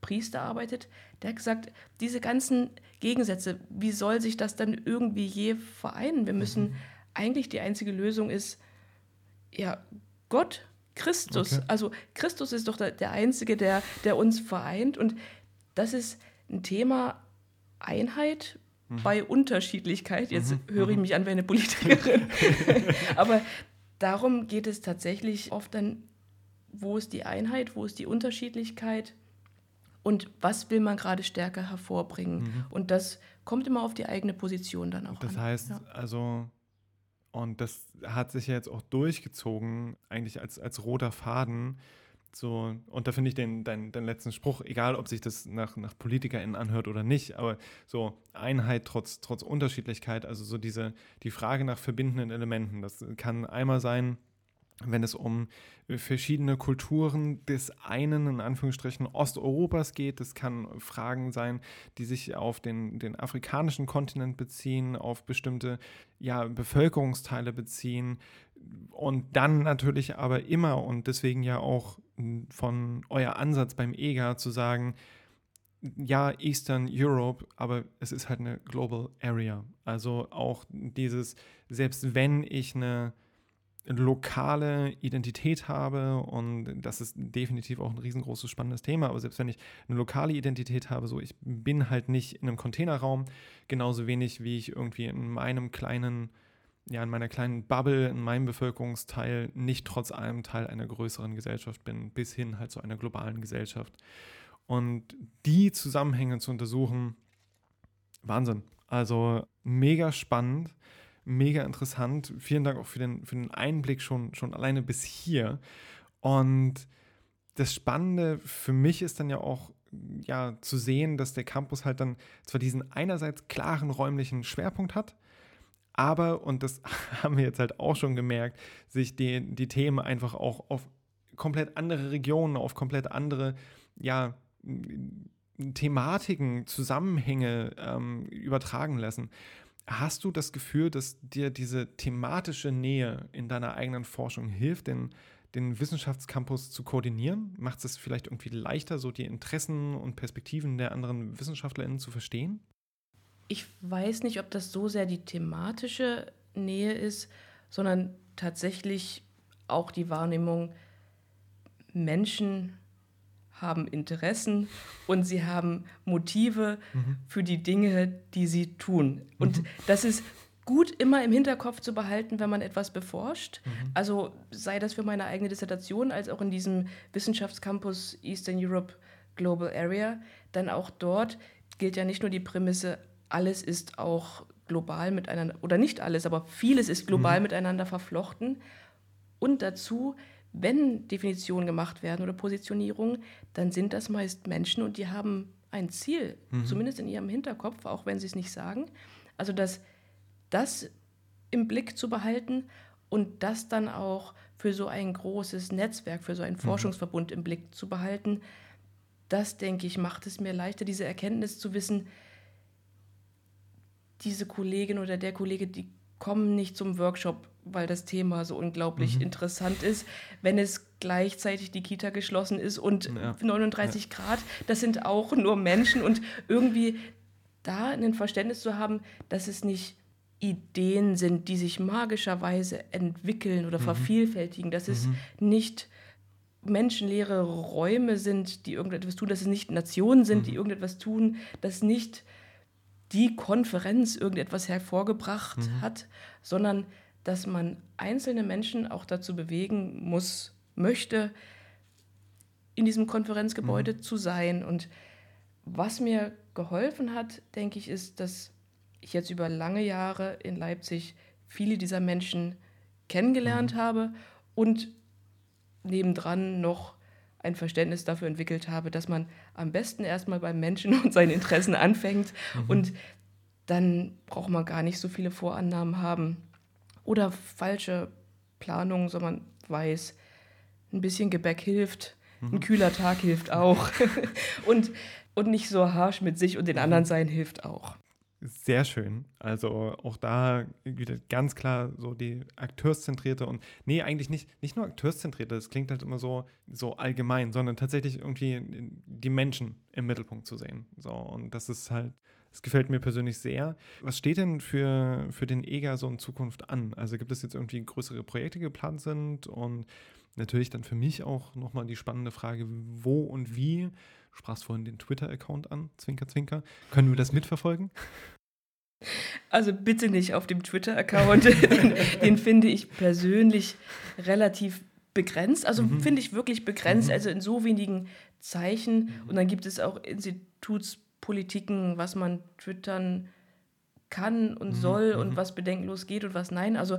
Priester arbeitet, der hat gesagt, diese ganzen Gegensätze, wie soll sich das dann irgendwie je vereinen? Wir müssen, mhm. eigentlich die einzige Lösung ist, ja, Gott, Christus. Okay. Also Christus ist doch der, der Einzige, der, der uns vereint. Und das ist ein Thema Einheit mhm. bei Unterschiedlichkeit. Jetzt mhm. höre ich mhm. mich an wie eine Politikerin. Aber darum geht es tatsächlich oft dann, wo ist die Einheit, wo ist die Unterschiedlichkeit und was will man gerade stärker hervorbringen. Mhm. Und das kommt immer auf die eigene Position dann auch das an. Das heißt, ja. also, und das hat sich ja jetzt auch durchgezogen, eigentlich als, als roter Faden. So, und da finde ich den, deinen, deinen letzten Spruch, egal ob sich das nach, nach PolitikerInnen anhört oder nicht, aber so Einheit trotz, trotz Unterschiedlichkeit, also so diese, die Frage nach verbindenden Elementen. Das kann einmal sein, wenn es um verschiedene Kulturen des einen, in Anführungsstrichen, Osteuropas geht. Das kann Fragen sein, die sich auf den, den afrikanischen Kontinent beziehen, auf bestimmte ja, Bevölkerungsteile beziehen. Und dann natürlich aber immer und deswegen ja auch hm, von euer Ansatz beim EGA zu sagen, ja, Eastern Europe, aber es ist halt eine Global Area. Also auch dieses, selbst wenn ich eine lokale Identität habe und das ist definitiv auch ein riesengroßes spannendes Thema, aber selbst wenn ich eine lokale Identität habe, so ich bin halt nicht in einem Containerraum, genauso wenig wie ich irgendwie in meinem kleinen, ja, in meiner kleinen Bubble, in meinem Bevölkerungsteil nicht trotz allem Teil einer größeren Gesellschaft bin, bis hin halt zu einer globalen Gesellschaft. Und die Zusammenhänge zu untersuchen, Wahnsinn. Also mega spannend mega interessant. Vielen Dank auch für den, für den Einblick schon, schon alleine bis hier. Und das Spannende für mich ist dann ja auch ja, zu sehen, dass der Campus halt dann zwar diesen einerseits klaren räumlichen Schwerpunkt hat, aber, und das haben wir jetzt halt auch schon gemerkt, sich die, die Themen einfach auch auf komplett andere Regionen, auf komplett andere, ja, Thematiken, Zusammenhänge ähm, übertragen lassen. Hast du das Gefühl, dass dir diese thematische Nähe in deiner eigenen Forschung hilft, den, den Wissenschaftscampus zu koordinieren? Macht es vielleicht irgendwie leichter, so die Interessen und Perspektiven der anderen WissenschaftlerInnen zu verstehen? Ich weiß nicht, ob das so sehr die thematische Nähe ist, sondern tatsächlich auch die Wahrnehmung, Menschen haben Interessen und sie haben Motive mhm. für die Dinge, die sie tun. Und mhm. das ist gut immer im Hinterkopf zu behalten, wenn man etwas beforscht. Mhm. Also sei das für meine eigene Dissertation als auch in diesem Wissenschaftscampus Eastern Europe Global Area, dann auch dort gilt ja nicht nur die Prämisse, alles ist auch global miteinander, oder nicht alles, aber vieles ist global mhm. miteinander verflochten. Und dazu wenn Definitionen gemacht werden oder Positionierungen, dann sind das meist Menschen und die haben ein Ziel, mhm. zumindest in ihrem Hinterkopf, auch wenn sie es nicht sagen. Also das, das im Blick zu behalten und das dann auch für so ein großes Netzwerk, für so einen mhm. Forschungsverbund im Blick zu behalten, das, denke ich, macht es mir leichter, diese Erkenntnis zu wissen, diese Kollegin oder der Kollege, die kommen nicht zum Workshop, weil das Thema so unglaublich mhm. interessant ist. Wenn es gleichzeitig die Kita geschlossen ist und ja. 39 ja. Grad, das sind auch nur Menschen und irgendwie da ein Verständnis zu haben, dass es nicht Ideen sind, die sich magischerweise entwickeln oder mhm. vervielfältigen, dass es mhm. nicht menschenleere Räume sind, die irgendetwas tun, dass es nicht Nationen sind, die mhm. irgendetwas tun, dass nicht die Konferenz irgendetwas hervorgebracht mhm. hat, sondern dass man einzelne Menschen auch dazu bewegen muss, möchte, in diesem Konferenzgebäude mhm. zu sein. Und was mir geholfen hat, denke ich, ist, dass ich jetzt über lange Jahre in Leipzig viele dieser Menschen kennengelernt mhm. habe und nebendran noch ein Verständnis dafür entwickelt habe, dass man am besten erstmal beim Menschen und seinen Interessen anfängt mhm. und dann braucht man gar nicht so viele Vorannahmen haben oder falsche Planungen, sondern weiß, ein bisschen Gebäck hilft, mhm. ein kühler Tag hilft auch und, und nicht so harsch mit sich und den anderen sein hilft auch. Sehr schön. Also auch da wieder ganz klar so die akteurszentrierte und nee, eigentlich nicht, nicht nur akteurszentrierte, das klingt halt immer so, so allgemein, sondern tatsächlich irgendwie die Menschen im Mittelpunkt zu sehen. So, und das ist halt, das gefällt mir persönlich sehr. Was steht denn für, für den EGA so in Zukunft an? Also gibt es jetzt irgendwie größere Projekte geplant sind und natürlich dann für mich auch nochmal die spannende Frage, wo und wie Du sprachst vorhin den Twitter-Account an, Zwinker, Zwinker. Können wir das mitverfolgen? Also bitte nicht auf dem Twitter-Account. den, den, finde ich persönlich relativ begrenzt, also mhm. finde ich wirklich begrenzt, mhm. also in so wenigen Zeichen. Mhm. Und dann gibt es auch Institutspolitiken, was man twittern kann und mhm. soll und mhm. was bedenkenlos geht und was nein. Also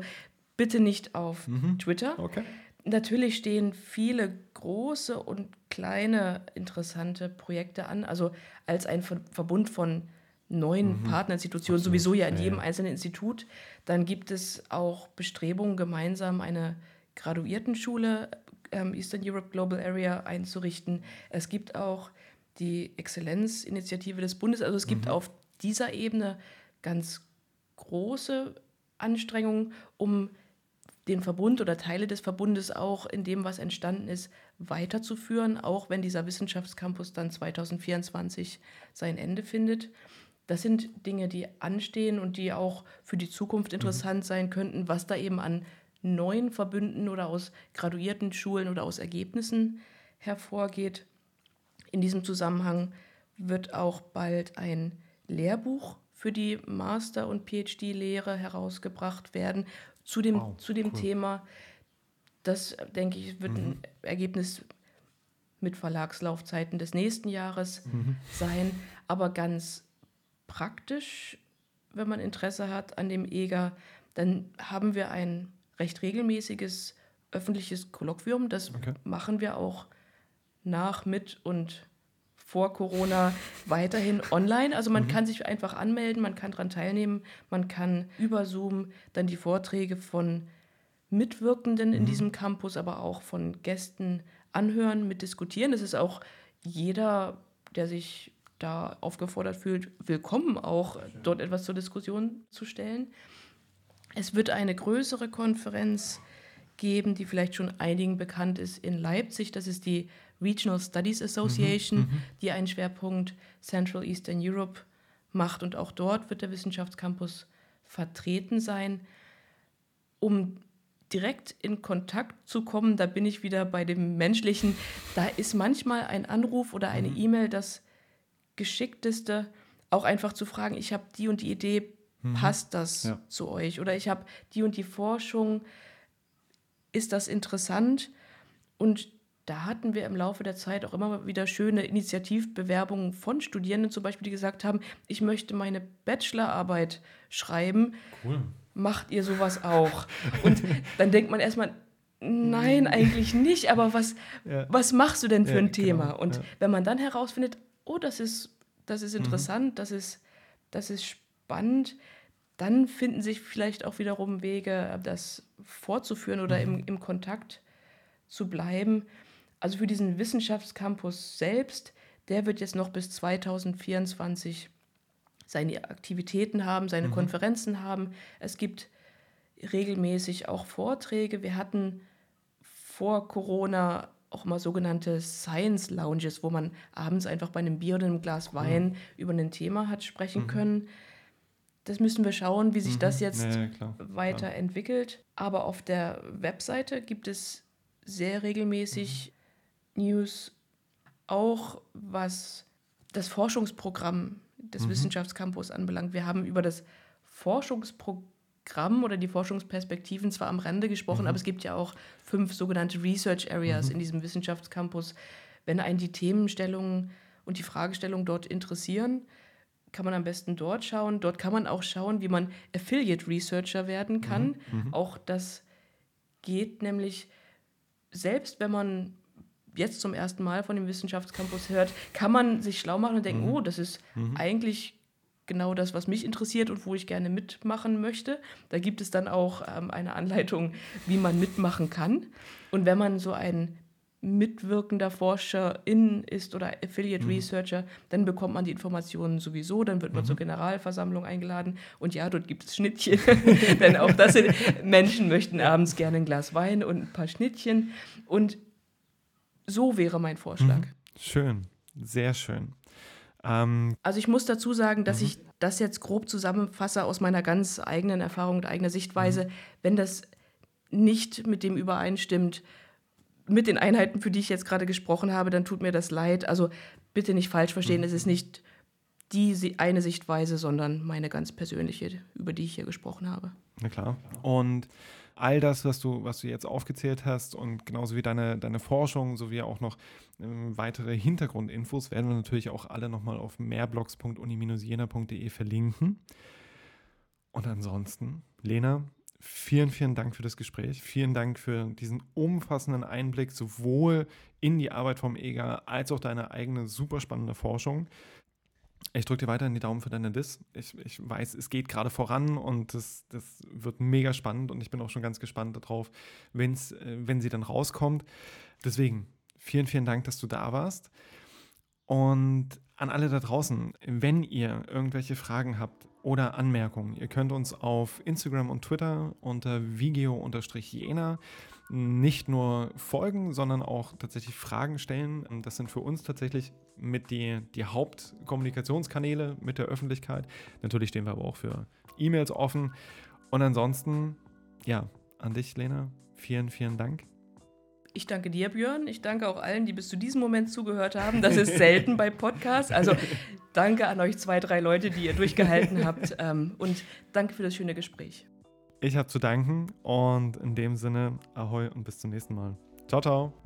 bitte nicht auf mhm. Twitter. Okay. Natürlich stehen viele große und kleine interessante Projekte an. Also als ein Verbund von neuen mhm. Partnerinstitutionen, Absolut. sowieso ja in jedem ja. einzelnen Institut. Dann gibt es auch Bestrebungen, gemeinsam eine Graduiertenschule ähm, Eastern Europe Global Area einzurichten. Es gibt auch die Exzellenzinitiative des Bundes. Also es gibt mhm. auf dieser Ebene ganz große Anstrengungen, um den Verbund oder Teile des Verbundes auch in dem, was entstanden ist, weiterzuführen, auch wenn dieser Wissenschaftscampus dann 2024 sein Ende findet. Das sind Dinge, die anstehen und die auch für die Zukunft interessant mhm. sein könnten, was da eben an neuen Verbünden oder aus graduierten Schulen oder aus Ergebnissen hervorgeht. In diesem Zusammenhang wird auch bald ein Lehrbuch für die Master- und PhD-Lehre herausgebracht werden zu dem, wow, zu dem cool. Thema. Das, denke ich, wird mhm. ein Ergebnis mit Verlagslaufzeiten des nächsten Jahres mhm. sein. Aber ganz praktisch, wenn man Interesse hat an dem EGA, dann haben wir ein recht regelmäßiges öffentliches Kolloquium. Das okay. machen wir auch nach, mit und vor Corona weiterhin online. Also man mhm. kann sich einfach anmelden, man kann daran teilnehmen, man kann über Zoom dann die Vorträge von Mitwirkenden mhm. in diesem Campus, aber auch von Gästen anhören, mitdiskutieren. Es ist auch jeder, der sich da aufgefordert fühlt, willkommen auch dort etwas zur Diskussion zu stellen. Es wird eine größere Konferenz geben, die vielleicht schon einigen bekannt ist in Leipzig. Das ist die Regional Studies Association, mhm, mhm, die einen Schwerpunkt Central Eastern Europe macht. Und auch dort wird der Wissenschaftscampus vertreten sein. Um direkt in Kontakt zu kommen, da bin ich wieder bei dem Menschlichen. Da ist manchmal ein Anruf oder eine mhm. E-Mail das Geschickteste, auch einfach zu fragen, ich habe die und die Idee, Mhm. Passt das ja. zu euch? Oder ich habe die und die Forschung, ist das interessant? Und da hatten wir im Laufe der Zeit auch immer wieder schöne Initiativbewerbungen von Studierenden, zum Beispiel, die gesagt haben, ich möchte meine Bachelorarbeit schreiben. Cool. Macht ihr sowas auch? Und dann denkt man erstmal, nein, eigentlich nicht, aber was, ja. was machst du denn für ja, ein Thema? Genau. Und ja. wenn man dann herausfindet, oh, das ist, das ist mhm. interessant, mhm. das, ist, das ist spannend, dann finden sich vielleicht auch wiederum Wege, das fortzuführen oder mhm. im, im Kontakt zu bleiben. Also für diesen Wissenschaftscampus selbst, der wird jetzt noch bis 2024 seine Aktivitäten haben, seine mhm. Konferenzen haben. Es gibt regelmäßig auch Vorträge. Wir hatten vor Corona auch mal sogenannte Science Lounges, wo man abends einfach bei einem Bier oder einem Glas Wein mhm. über ein Thema hat sprechen mhm. können das müssen wir schauen, wie sich mhm. das jetzt ja, klar, weiterentwickelt. Aber auf der Webseite gibt es sehr regelmäßig mhm. News, auch was das Forschungsprogramm des mhm. Wissenschaftscampus anbelangt. Wir haben über das Forschungsprogramm oder die Forschungsperspektiven zwar am Rande gesprochen, mhm. aber es gibt ja auch fünf sogenannte Research Areas mhm. in diesem Wissenschaftscampus. Wenn einen die Themenstellungen und die Fragestellungen dort interessieren, kann man am besten dort schauen. Dort kann man auch schauen, wie man Affiliate Researcher werden kann. Mhm. Mhm. Auch das geht nämlich, selbst wenn man jetzt zum ersten Mal von dem Wissenschaftscampus hört, kann man sich schlau machen und denken, mhm. oh, das ist mhm. eigentlich genau das, was mich interessiert und wo ich gerne mitmachen möchte. Da gibt es dann auch ähm, eine Anleitung, wie man mitmachen kann. Und wenn man so ein mitwirkender Forscherin ist oder Affiliate mhm. Researcher, dann bekommt man die Informationen sowieso, dann wird man mhm. zur Generalversammlung eingeladen und ja, dort gibt es Schnittchen, denn auch das sind Menschen möchten abends gerne ein Glas Wein und ein paar Schnittchen und so wäre mein Vorschlag. Mhm. Schön, sehr schön. Ähm also ich muss dazu sagen, dass mhm. ich das jetzt grob zusammenfasse aus meiner ganz eigenen Erfahrung und eigener Sichtweise, mhm. wenn das nicht mit dem übereinstimmt, mit den Einheiten, für die ich jetzt gerade gesprochen habe, dann tut mir das leid. Also bitte nicht falsch verstehen, mhm. es ist nicht die eine Sichtweise, sondern meine ganz persönliche, über die ich hier gesprochen habe. Na klar. Und All das, was du, was du jetzt aufgezählt hast und genauso wie deine, deine Forschung sowie auch noch äh, weitere Hintergrundinfos werden wir natürlich auch alle nochmal auf mehrblogs.uni-jena.de verlinken. Und ansonsten, Lena, vielen, vielen Dank für das Gespräch. Vielen Dank für diesen umfassenden Einblick sowohl in die Arbeit vom EGA als auch deine eigene super spannende Forschung. Ich drücke dir weiterhin die Daumen für deine Diss. Ich, ich weiß, es geht gerade voran und das, das wird mega spannend und ich bin auch schon ganz gespannt darauf, wenn's, äh, wenn sie dann rauskommt. Deswegen, vielen, vielen Dank, dass du da warst. Und an alle da draußen, wenn ihr irgendwelche Fragen habt oder Anmerkungen, ihr könnt uns auf Instagram und Twitter unter vigeo-jena nicht nur folgen, sondern auch tatsächlich Fragen stellen. Das sind für uns tatsächlich mit die, die Hauptkommunikationskanäle mit der Öffentlichkeit. Natürlich stehen wir aber auch für E-Mails offen. Und ansonsten, ja, an dich, Lena, vielen, vielen Dank. Ich danke dir, Björn. Ich danke auch allen, die bis zu diesem Moment zugehört haben. Das ist selten bei Podcasts. Also danke an euch zwei, drei Leute, die ihr durchgehalten habt. Ähm, und danke für das schöne Gespräch. Ich habe zu danken und in dem Sinne, ahoi und bis zum nächsten Mal. Ciao, ciao.